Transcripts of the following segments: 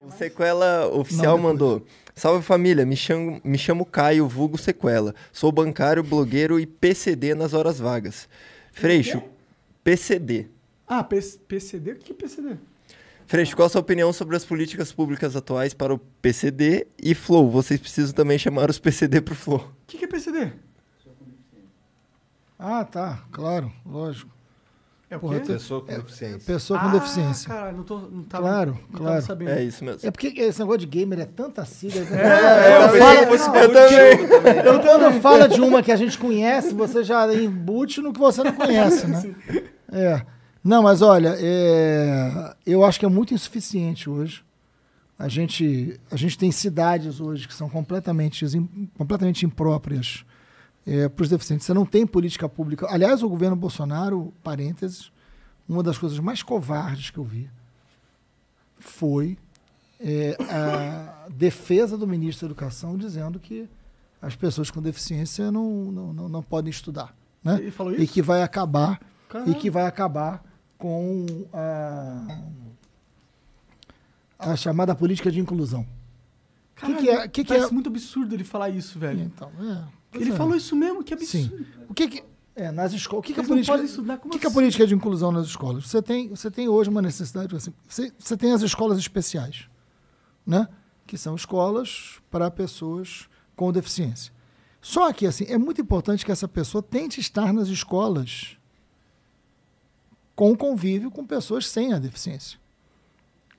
O Sequela Oficial Não, mandou. Salve família, me chamo, me chamo Caio, vulgo Sequela. Sou bancário, blogueiro e PCD nas horas vagas. Freixo, PCD. Ah, P- PCD? O que é PCD? Freixo, qual a sua opinião sobre as políticas públicas atuais para o PCD e Flow? Vocês precisam também chamar os PCD pro Flow. O que que é PCD? Ah, tá, claro, lógico. É o Porra, tu- Pessoa com deficiência. Pessoa com ah, deficiência. Caralho, não tô. Não tava, Claro, não claro. Tava sabendo. É isso mesmo. É porque esse negócio de gamer é tanta sigla. É, eu eu eu também. Eu quando fala de uma que a gente conhece, você já embute no que você não conhece, né? É. Não, mas olha, é, eu acho que é muito insuficiente hoje. A gente, a gente tem cidades hoje que são completamente, completamente impróprias para os deficientes. Você não tem política pública. Aliás, o governo Bolsonaro, parênteses, uma das coisas mais covardes que eu vi foi é, a defesa do ministro da Educação dizendo que as pessoas com deficiência não, não, não, não podem estudar. Né? Ele falou E isso? que vai acabar Caralho. e que vai acabar com a, a chamada política de inclusão. Caralho, que é- que que é- muito absurdo ele falar isso, velho. Então, é, pois Ele é. falou isso mesmo, que Sim. absurdo. O que que é nas escolas? O que, que a política? O que a assim? política de inclusão nas escolas? Você tem, você tem hoje uma necessidade, assim, você, você tem as escolas especiais, né? Que são escolas para pessoas com deficiência. Só que assim, é muito importante que essa pessoa tente estar nas escolas com convívio com pessoas sem a deficiência.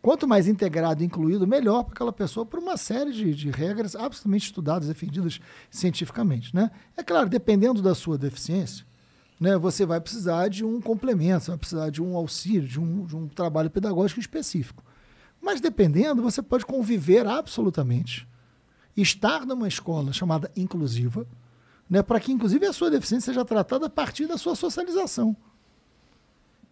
Quanto mais integrado e incluído, melhor para aquela pessoa, por uma série de, de regras absolutamente estudadas, defendidas cientificamente. Né? É claro, dependendo da sua deficiência, né, você vai precisar de um complemento, você vai precisar de um auxílio, de um, de um trabalho pedagógico específico. Mas dependendo, você pode conviver absolutamente. Estar numa escola chamada inclusiva, né, para que, inclusive, a sua deficiência seja tratada a partir da sua socialização.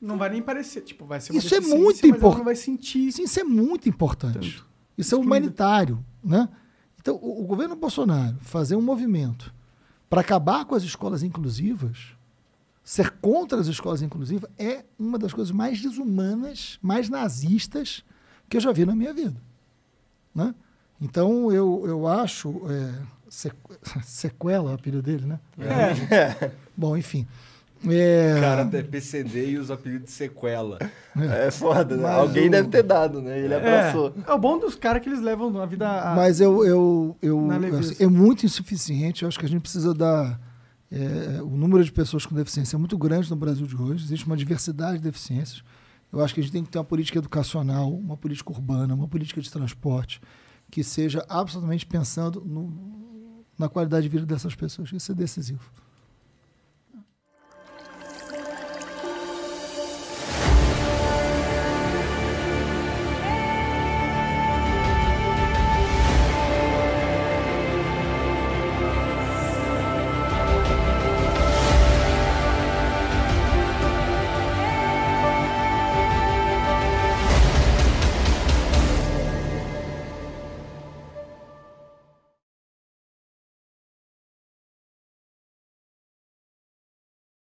Não vai nem parecer. Tipo, vai ser uma Isso é muito importante. vai sentir. Isso, isso é muito importante. Tanto. Isso é humanitário. Né? Então, o, o governo Bolsonaro fazer um movimento para acabar com as escolas inclusivas, ser contra as escolas inclusivas, é uma das coisas mais desumanas, mais nazistas que eu já vi na minha vida. Né? Então, eu, eu acho. É, sequ- sequela, é o apelido dele, né? É. Bom, enfim. É, O cara é PCD e usa apelido de sequela. É foda, né? Mas Alguém o- deve ter dado, né? Ele abraçou. É, é o bom dos caras que eles levam a vida. A... Mas eu, eu, eu, assim, é muito insuficiente. Eu acho que a gente precisa dar. é, o número de pessoas com deficiência é muito grande no Brasil de hoje. Existe uma diversidade de deficiências. Eu acho que a gente tem que ter uma política educacional, uma política urbana, uma política de transporte que seja absolutamente pensando no- na qualidade de vida dessas pessoas. Isso é decisivo.